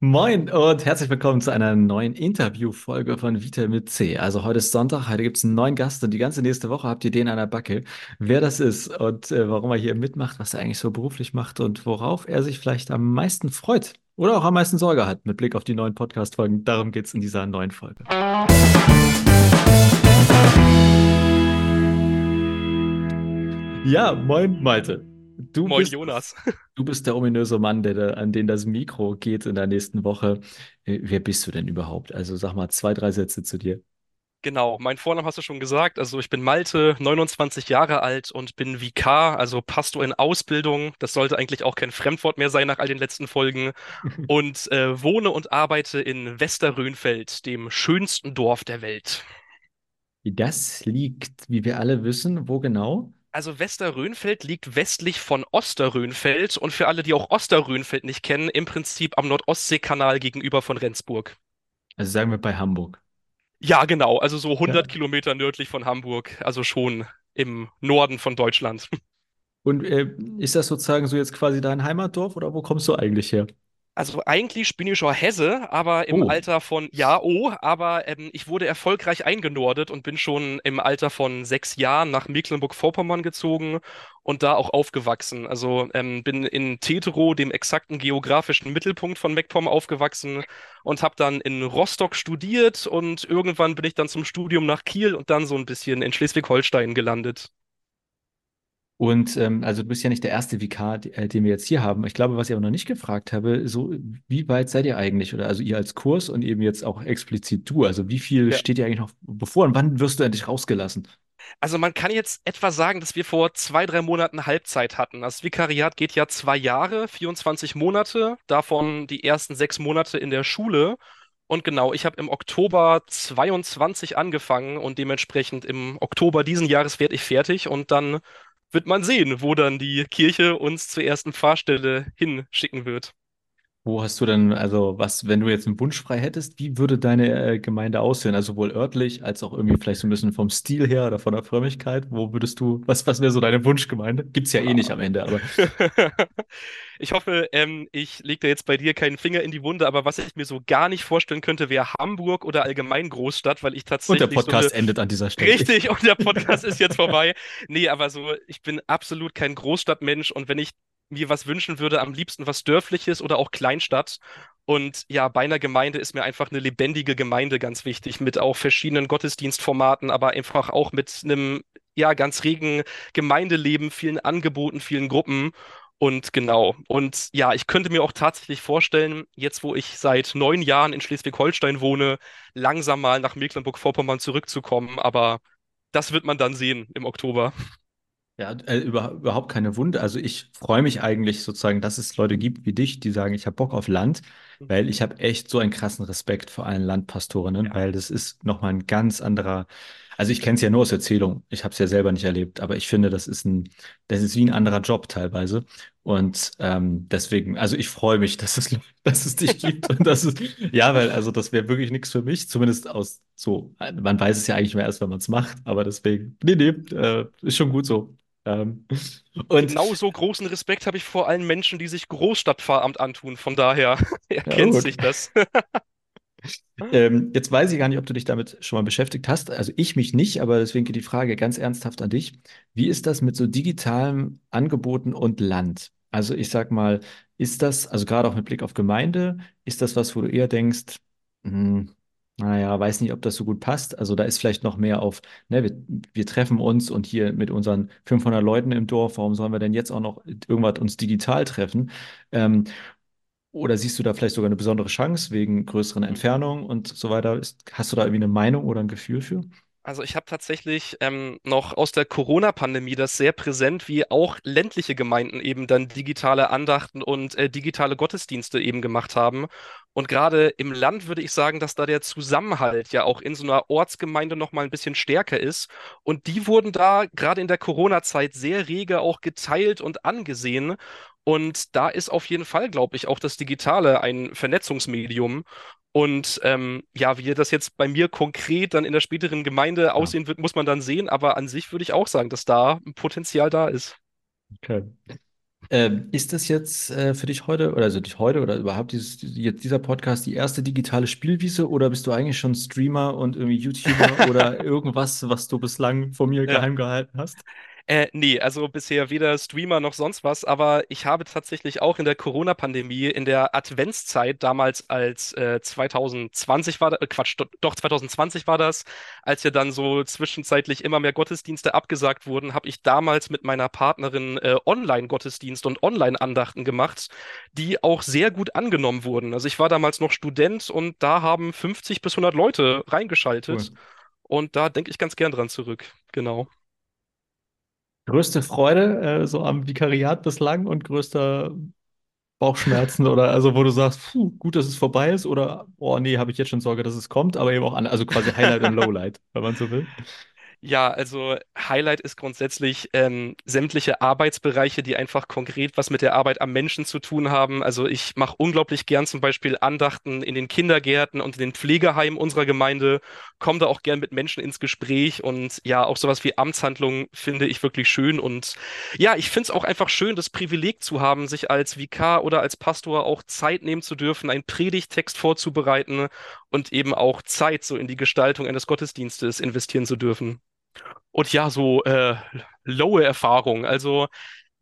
Moin und herzlich willkommen zu einer neuen Interviewfolge von Vita mit C. Also heute ist Sonntag, heute gibt es einen neuen Gast und die ganze nächste Woche habt ihr den an der Backe. Wer das ist und äh, warum er hier mitmacht, was er eigentlich so beruflich macht und worauf er sich vielleicht am meisten freut oder auch am meisten Sorge hat mit Blick auf die neuen Podcast-Folgen. Darum geht es in dieser neuen Folge. Ja, moin Malte. Du Moin bist, Jonas. du bist der ominöse Mann, der, an den das Mikro geht in der nächsten Woche. Äh, Wer bist du denn überhaupt? Also sag mal zwei, drei Sätze zu dir. Genau, mein Vornamen hast du schon gesagt. Also ich bin Malte, 29 Jahre alt und bin Vikar, also Pastor in Ausbildung. Das sollte eigentlich auch kein Fremdwort mehr sein nach all den letzten Folgen. Und äh, wohne und arbeite in Westerrönfeld, dem schönsten Dorf der Welt. Das liegt, wie wir alle wissen, wo genau? Also Westerrönfeld liegt westlich von Osterrönfeld und für alle, die auch Osterrönfeld nicht kennen, im Prinzip am Nordostseekanal gegenüber von Rendsburg. Also sagen wir bei Hamburg. Ja, genau, also so Ja. 100 Kilometer nördlich von Hamburg, also schon im Norden von Deutschland. Und äh, ist das sozusagen so jetzt quasi dein Heimatdorf oder wo kommst du eigentlich her? Also eigentlich bin ich schon Hesse, aber im Oh, Alter von, ja, oh, aber ähm, ich wurde erfolgreich eingenordet und bin schon im Alter von sechs Jahren nach Mecklenburg-Vorpommern gezogen und da auch aufgewachsen. Also ähm, bin in Teterow, dem exakten geografischen Mittelpunkt von MacPom, aufgewachsen und habe dann in Rostock studiert und irgendwann bin ich dann zum Studium nach Kiel und dann so ein bisschen in Schleswig-Holstein gelandet. Und ähm, also du bist ja nicht der erste Vikar, äh, den wir jetzt hier haben. Ich glaube, was ich aber noch nicht gefragt habe, so wie weit seid ihr eigentlich? Oder also ihr als Kurs und eben jetzt auch explizit du. Also wie viel Ja. steht dir eigentlich noch bevor und wann wirst du endlich rausgelassen? Also man kann jetzt etwa sagen, dass wir vor zwei, drei Monaten Halbzeit hatten. Das Vikariat geht ja zwei Jahre, 24 Monate, davon die ersten sechs Monate in der Schule. Und genau, ich habe im Oktober 22 angefangen und dementsprechend im Oktober diesen Jahres werde ich fertig und dann wird man sehen, wo dann die Kirche uns zur ersten Pfarrstelle hinschicken wird. Wo hast du denn, also was, wenn du jetzt einen Wunsch frei hättest, wie würde deine äh, Gemeinde aussehen? Also sowohl örtlich als auch irgendwie vielleicht so ein bisschen vom Stil her oder von der Frömmigkeit. Wo würdest du, was, was wäre so deine Wunschgemeinde? Gibt's ja eh nicht am Ende, aber. Ich hoffe, ähm, ich lege da jetzt bei dir keinen Finger in die Wunde, aber was ich mir so gar nicht vorstellen könnte, wäre Hamburg oder allgemein Großstadt, weil ich Und der tatsächlich so eine Podcast endet an dieser Stelle. Richtig, und der Podcast ist jetzt vorbei. Nee, aber so, ich bin absolut kein Großstadtmensch und wenn ich mir was wünschen würde, am liebsten was Dörfliches oder auch Kleinstadt. Und ja, bei einer Gemeinde ist mir einfach eine lebendige Gemeinde ganz wichtig, mit auch verschiedenen Gottesdienstformaten, aber einfach auch mit einem, ja, ganz regen Gemeindeleben, vielen Angeboten, vielen Gruppen. Und genau. Und ja, ich könnte mir auch tatsächlich vorstellen, jetzt wo ich seit neun Jahren in Schleswig-Holstein wohne, langsam mal nach Mecklenburg-Vorpommern zurückzukommen, aber das wird man dann sehen im Oktober. Ja, äh, über, überhaupt keine Wunde. Also ich freue mich eigentlich sozusagen, dass es Leute gibt wie dich, die sagen, ich habe Bock auf Land, weil ich habe echt so einen krassen Respekt vor allen Landpastorinnen, Ja. weil das ist nochmal ein ganz anderer, also ich kenne es ja nur aus Erzählung, ich habe es ja selber nicht erlebt, aber ich finde, das ist ein, das ist wie ein anderer Job teilweise. Und ähm, deswegen, also ich freue mich, dass es, dass es dich gibt und dass es, ja, weil also das wäre wirklich nichts für mich, zumindest aus so, man weiß es ja eigentlich mehr erst, wenn man es macht, aber deswegen, nee, nee, äh, ist schon gut so. Ähm, und Genauso großen Respekt habe ich vor allen Menschen, die sich Großstadtpfarramt antun. Von daher ja, erkennt gut. sich das. Ähm, jetzt weiß ich gar nicht, ob du dich damit schon mal beschäftigt hast. Also ich mich nicht, aber deswegen geht die Frage ganz ernsthaft an dich. Wie ist das mit so digitalen Angeboten und Land? Also ich sag mal, ist das, also gerade auch mit Blick auf Gemeinde, ist das was, wo du eher denkst, hm, naja, weiß nicht, ob das so gut passt. Also da ist vielleicht noch mehr auf, ne, wir, wir treffen uns und hier mit unseren 500 Leuten im Dorf, warum sollen wir denn jetzt auch noch irgendwas uns digital treffen? Ähm, Oder siehst du da vielleicht sogar eine besondere Chance wegen größeren Entfernungen und so weiter? Ist, hast du da irgendwie eine Meinung oder ein Gefühl für? Also ich habe tatsächlich ähm, noch aus der Corona-Pandemie das sehr präsent, wie auch ländliche Gemeinden eben dann digitale Andachten und äh, digitale Gottesdienste eben gemacht haben. Und gerade im Land würde ich sagen, dass da der Zusammenhalt ja auch in so einer Ortsgemeinde noch mal ein bisschen stärker ist. Und die wurden da gerade in der Corona-Zeit sehr rege auch geteilt und angesehen. Und da ist auf jeden Fall, glaube ich, auch das Digitale ein Vernetzungsmedium. Und ähm, ja, wie das jetzt bei mir konkret dann in der späteren Gemeinde Ja, aussehen wird, muss man dann sehen. Aber an sich würde ich auch sagen, dass da ein Potenzial da ist. okay. Ähm, ist das jetzt äh, für dich heute, oder also dich heute oder überhaupt dieses, jetzt dieser Podcast die erste digitale Spielwiese oder bist du eigentlich schon Streamer und irgendwie YouTuber oder irgendwas, was du bislang vor mir Ja. geheim gehalten hast? Äh, nee, also bisher weder Streamer noch sonst was, aber ich habe tatsächlich auch in der Corona-Pandemie, in der Adventszeit, damals als äh, 2020 war, äh, Quatsch, do- doch 2020 war das, als ja dann so zwischenzeitlich immer mehr Gottesdienste abgesagt wurden, habe ich damals mit meiner Partnerin äh, Online-Gottesdienste und Online-Andachten gemacht, die auch sehr gut angenommen wurden. Also ich war damals noch Student und da haben 50 bis 100 Leute reingeschaltet Cool. und da denke ich ganz gern dran zurück. Genau. Größte Freude äh, so am Vikariat bislang und größter Bauchschmerzen oder also wo du sagst, puh, gut, dass es vorbei ist oder oh nee, habe ich jetzt schon Sorge, dass es kommt, aber eben auch an, also quasi Highlight und Lowlight, wenn man so will. Ja, also Highlight ist grundsätzlich ähm, sämtliche Arbeitsbereiche, die einfach konkret was mit der Arbeit am Menschen zu tun haben. Also ich mache unglaublich gern zum Beispiel Andachten in den Kindergärten und in den Pflegeheimen unserer Gemeinde, komme da auch gern mit Menschen ins Gespräch und ja, auch sowas wie Amtshandlungen finde ich wirklich schön. Und ja, ich finde es auch einfach schön, das Privileg zu haben, sich als Vikar oder als Pastor auch Zeit nehmen zu dürfen, einen Predigttext vorzubereiten und eben auch Zeit so in die Gestaltung eines Gottesdienstes investieren zu dürfen. Und ja, so äh, lowe Erfahrung. Also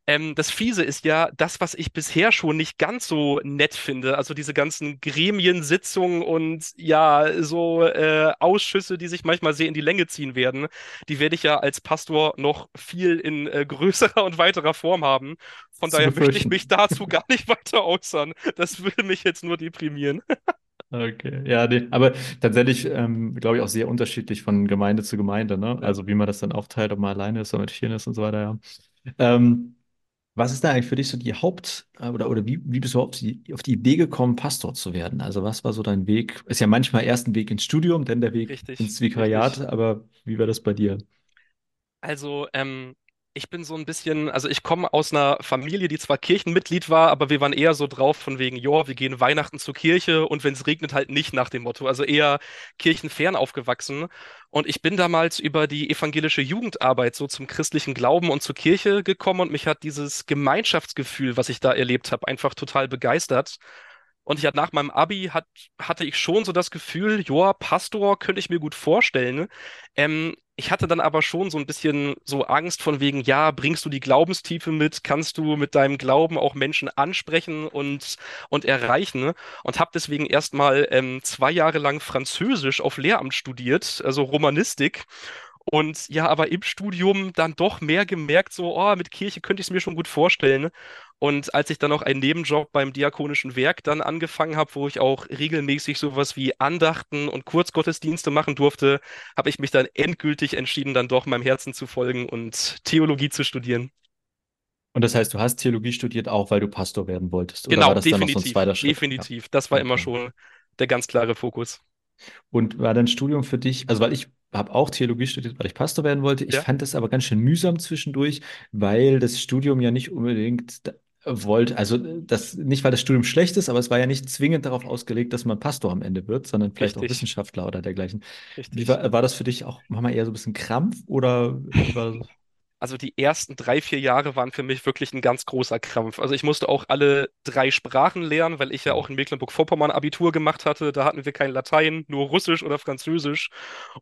ähm, das Fiese ist ja, das, was ich bisher schon nicht ganz so nett finde, also diese ganzen Gremiensitzungen und ja, so äh, Ausschüsse, die sich manchmal sehr in die Länge ziehen werden, die werde ich ja als Pastor noch viel in äh, größerer und weiterer Form haben. Von daher möchte ich mich dazu gar nicht weiter äußern. Das würde mich jetzt nur deprimieren. Okay, ja, nee, aber tatsächlich, ähm, glaube ich, auch sehr unterschiedlich von Gemeinde zu Gemeinde, ne? Also wie man das dann aufteilt, ob man alleine ist oder mit vielen ist und so weiter, ja. Ähm, was ist da eigentlich für dich so die Haupt- äh, oder, oder wie, wie bist du auf die, auf die Idee gekommen, Pastor zu werden? Also was war so dein Weg? Ist ja manchmal erst ein Weg ins Studium, dann der Weg richtig, ins Vikariat, richtig. aber wie war das bei dir? Also, ähm, ich bin so ein bisschen, also ich komme aus einer Familie, die zwar Kirchenmitglied war, aber wir waren eher so drauf von wegen, joa, wir gehen Weihnachten zur Kirche und wenn es regnet, halt nicht nach dem Motto. Also eher kirchenfern aufgewachsen. Und ich bin damals über die evangelische Jugendarbeit so zum christlichen Glauben und zur Kirche gekommen und mich hat dieses Gemeinschaftsgefühl, was ich da erlebt habe, einfach total begeistert. Und ich hatte nach meinem Abi hat, hatte ich schon so das Gefühl, joa, Pastor könnte ich mir gut vorstellen. Ähm, ich hatte dann aber schon so ein bisschen so Angst von wegen, ja, bringst du die Glaubenstiefe mit? Kannst du mit deinem Glauben auch Menschen ansprechen und, und erreichen? Und habe deswegen erstmal ähm, zwei Jahre lang Französisch auf Lehramt studiert, also Romanistik. Und ja, aber im Studium dann doch mehr gemerkt, so, oh, mit Kirche könnte ich es mir schon gut vorstellen. Und als ich dann noch einen Nebenjob beim Diakonischen Werk dann angefangen habe, wo ich auch regelmäßig sowas wie Andachten und Kurzgottesdienste machen durfte, habe ich mich dann endgültig entschieden, dann doch meinem Herzen zu folgen und Theologie zu studieren. Und das heißt, du hast Theologie studiert, auch weil du Pastor werden wolltest, oder war Genau, das dann noch so ein definitiv, zweiter Schritt? Ja, definitiv. Das war immer schon der ganz klare Fokus. Und war dein Studium für dich, also weil ich habe auch Theologie studiert, weil ich Pastor werden wollte. Ich Ja, fand das aber ganz schön mühsam zwischendurch, weil das Studium ja nicht unbedingt wollte, also das nicht, weil das Studium schlecht ist, aber es war ja nicht zwingend darauf ausgelegt, dass man Pastor am Ende wird, sondern vielleicht auch richtig, Wissenschaftler oder dergleichen. Wie richtig. war, war das für dich auch manchmal eher so ein bisschen Krampf oder war? Also die ersten drei, vier Jahre waren für mich wirklich ein ganz großer Krampf. Also ich musste auch alle drei Sprachen lernen, weil ich ja auch in Mecklenburg-Vorpommern Abitur gemacht hatte. Da hatten wir kein Latein, nur Russisch oder Französisch.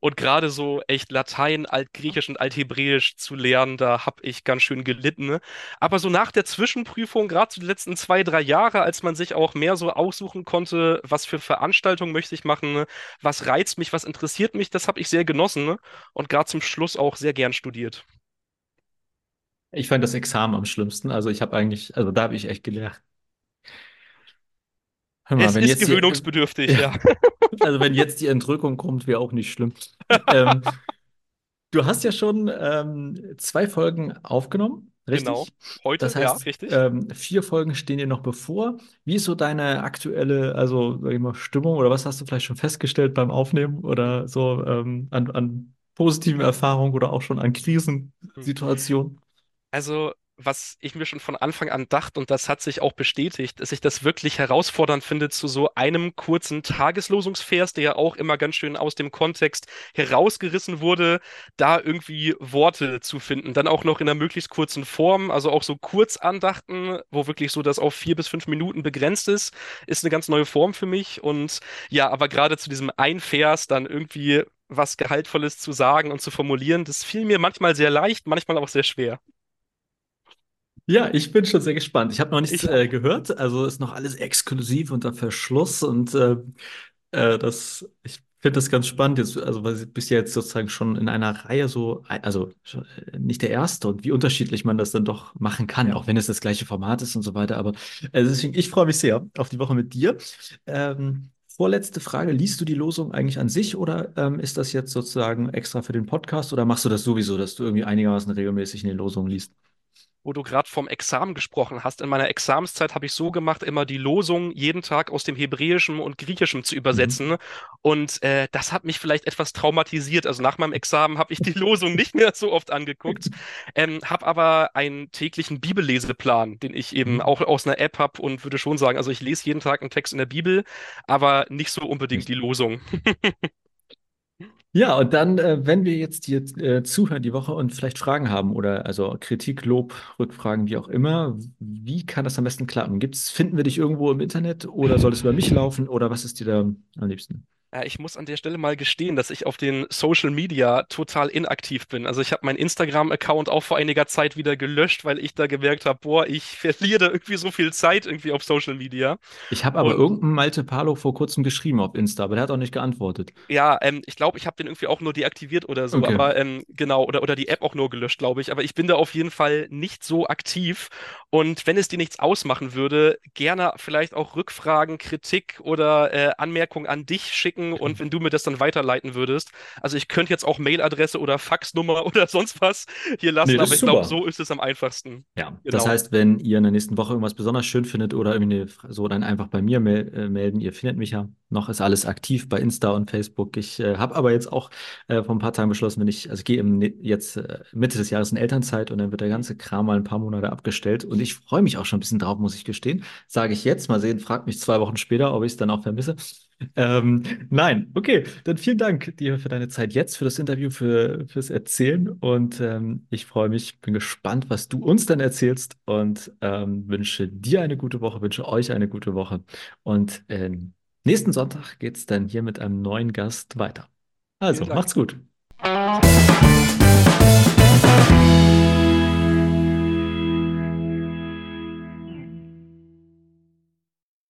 Und gerade so echt Latein, Altgriechisch und Althebräisch zu lernen, da habe ich ganz schön gelitten. ne? Aber so nach der Zwischenprüfung, gerade so die letzten zwei, drei Jahre, als man sich auch mehr so aussuchen konnte, was für Veranstaltungen möchte ich machen, ne? was reizt mich, was interessiert mich, das habe ich sehr genossen ne? und gerade zum Schluss auch sehr gern studiert. Ich fand das Examen am schlimmsten. Also ich habe eigentlich, also da habe ich echt gelernt. Hör mal, Es wenn ist jetzt die, gewöhnungsbedürftig, ja, ja. also wenn jetzt die Entrückung kommt, wäre auch nicht schlimm. Ähm, Du hast ja schon ähm, zwei Folgen aufgenommen, Genau. richtig? Heute, Das ja, heißt, richtig. ähm, vier Folgen stehen dir noch bevor. Wie ist so deine aktuelle, also sag ich mal, Stimmung oder was hast du vielleicht schon festgestellt beim Aufnehmen Hm, oder so ähm, an, an positiven Erfahrungen oder auch schon an hm. Krisensituationen? Also was ich mir schon von Anfang an dachte, und das hat sich auch bestätigt, dass ich das wirklich herausfordernd finde, zu so einem kurzen Tageslosungsvers, der ja auch immer ganz schön aus dem Kontext herausgerissen wurde, da irgendwie Worte zu finden. Dann auch noch in einer möglichst kurzen Form, also auch so Kurzandachten, wo wirklich so das auf vier bis fünf Minuten begrenzt ist, ist eine ganz neue Form für mich. Und ja, aber gerade zu diesem ein Vers dann irgendwie was Gehaltvolles zu sagen und zu formulieren, das fiel mir manchmal sehr leicht, manchmal auch sehr schwer. Ja, ich bin schon sehr gespannt. Ich habe noch nichts Ich äh, gehört, also ist noch alles exklusiv unter Verschluss und äh, äh, das, ich finde das ganz spannend jetzt, also weil du bist ja jetzt sozusagen schon in einer Reihe so, also schon, äh, nicht der Erste und wie unterschiedlich man das dann doch machen kann, Ja. auch wenn es das gleiche Format ist und so weiter. Aber äh, deswegen, ich freue mich sehr auf die Woche mit dir. Ähm, vorletzte Frage, liest du die Losung eigentlich an sich oder ähm, ist das jetzt sozusagen extra für den Podcast oder machst du das sowieso, dass du irgendwie einigermaßen regelmäßig in den Losungen liest? Wo du gerade vom Examen gesprochen hast. In meiner Examenszeit habe ich so gemacht, immer die Losung jeden Tag aus dem Hebräischen und Griechischen zu Mhm. übersetzen. Und äh, das hat mich vielleicht etwas traumatisiert. Also nach meinem Examen habe ich die Losung nicht mehr so oft angeguckt, ähm, habe aber einen täglichen Bibelleseplan, den ich eben Mhm. auch aus einer App habe und würde schon sagen, also ich lese jeden Tag einen Text in der Bibel, aber nicht so unbedingt die Losung. Ja, und dann, äh, wenn wir jetzt hier äh, zuhören die Woche und vielleicht Fragen haben oder also Kritik, Lob, Rückfragen, wie auch immer, wie kann das am besten klappen? Gibt's, finden wir dich irgendwo im Internet oder soll es über mich laufen oder was ist dir da am liebsten? Ja, ich muss an der Stelle mal gestehen, dass ich auf den Social Media total inaktiv bin. Also ich habe meinen Instagram-Account auch vor einiger Zeit wieder gelöscht, weil ich da gemerkt habe, boah, ich verliere da irgendwie so viel Zeit irgendwie auf Social Media. Ich habe aber Und irgendeinem Malte Palo vor kurzem geschrieben auf Insta, aber der hat auch nicht geantwortet. Ja, ähm, ich glaube, ich habe den irgendwie auch nur deaktiviert oder so, Okay. aber ähm, genau, oder, oder die App auch nur gelöscht, glaube ich. Aber ich bin da auf jeden Fall nicht so aktiv. Und wenn es dir nichts ausmachen würde, gerne vielleicht auch Rückfragen, Kritik oder äh, Anmerkungen an dich schicken und wenn du mir das dann weiterleiten würdest. Also ich könnte jetzt auch Mailadresse oder Faxnummer oder sonst was hier Nee, lassen, das aber ich glaube, so ist es am einfachsten. Ja, das Genau. heißt, wenn ihr in der nächsten Woche irgendwas besonders schön findet oder irgendwie eine, so, dann einfach bei mir mel äh, melden. Ihr findet mich ja. Noch ist alles aktiv bei Insta und Facebook. Ich äh, habe aber jetzt auch äh, vor ein paar Tagen beschlossen, wenn ich, also ich gehe jetzt äh, Mitte des Jahres in Elternzeit und dann wird der ganze Kram mal ein paar Monate abgestellt. Und ich freue mich auch schon ein bisschen drauf, muss ich gestehen. Sage ich jetzt, mal sehen, fragt mich zwei Wochen später, ob ich es dann auch vermisse. Ähm, nein, okay, dann vielen Dank dir für deine Zeit jetzt, für das Interview, für, fürs Erzählen und ähm, ich freue mich, bin gespannt, was du uns dann erzählst und ähm, wünsche dir eine gute Woche, wünsche euch eine gute Woche und ähm, nächsten Sonntag geht es dann hier mit einem neuen Gast weiter. Also, macht's gut.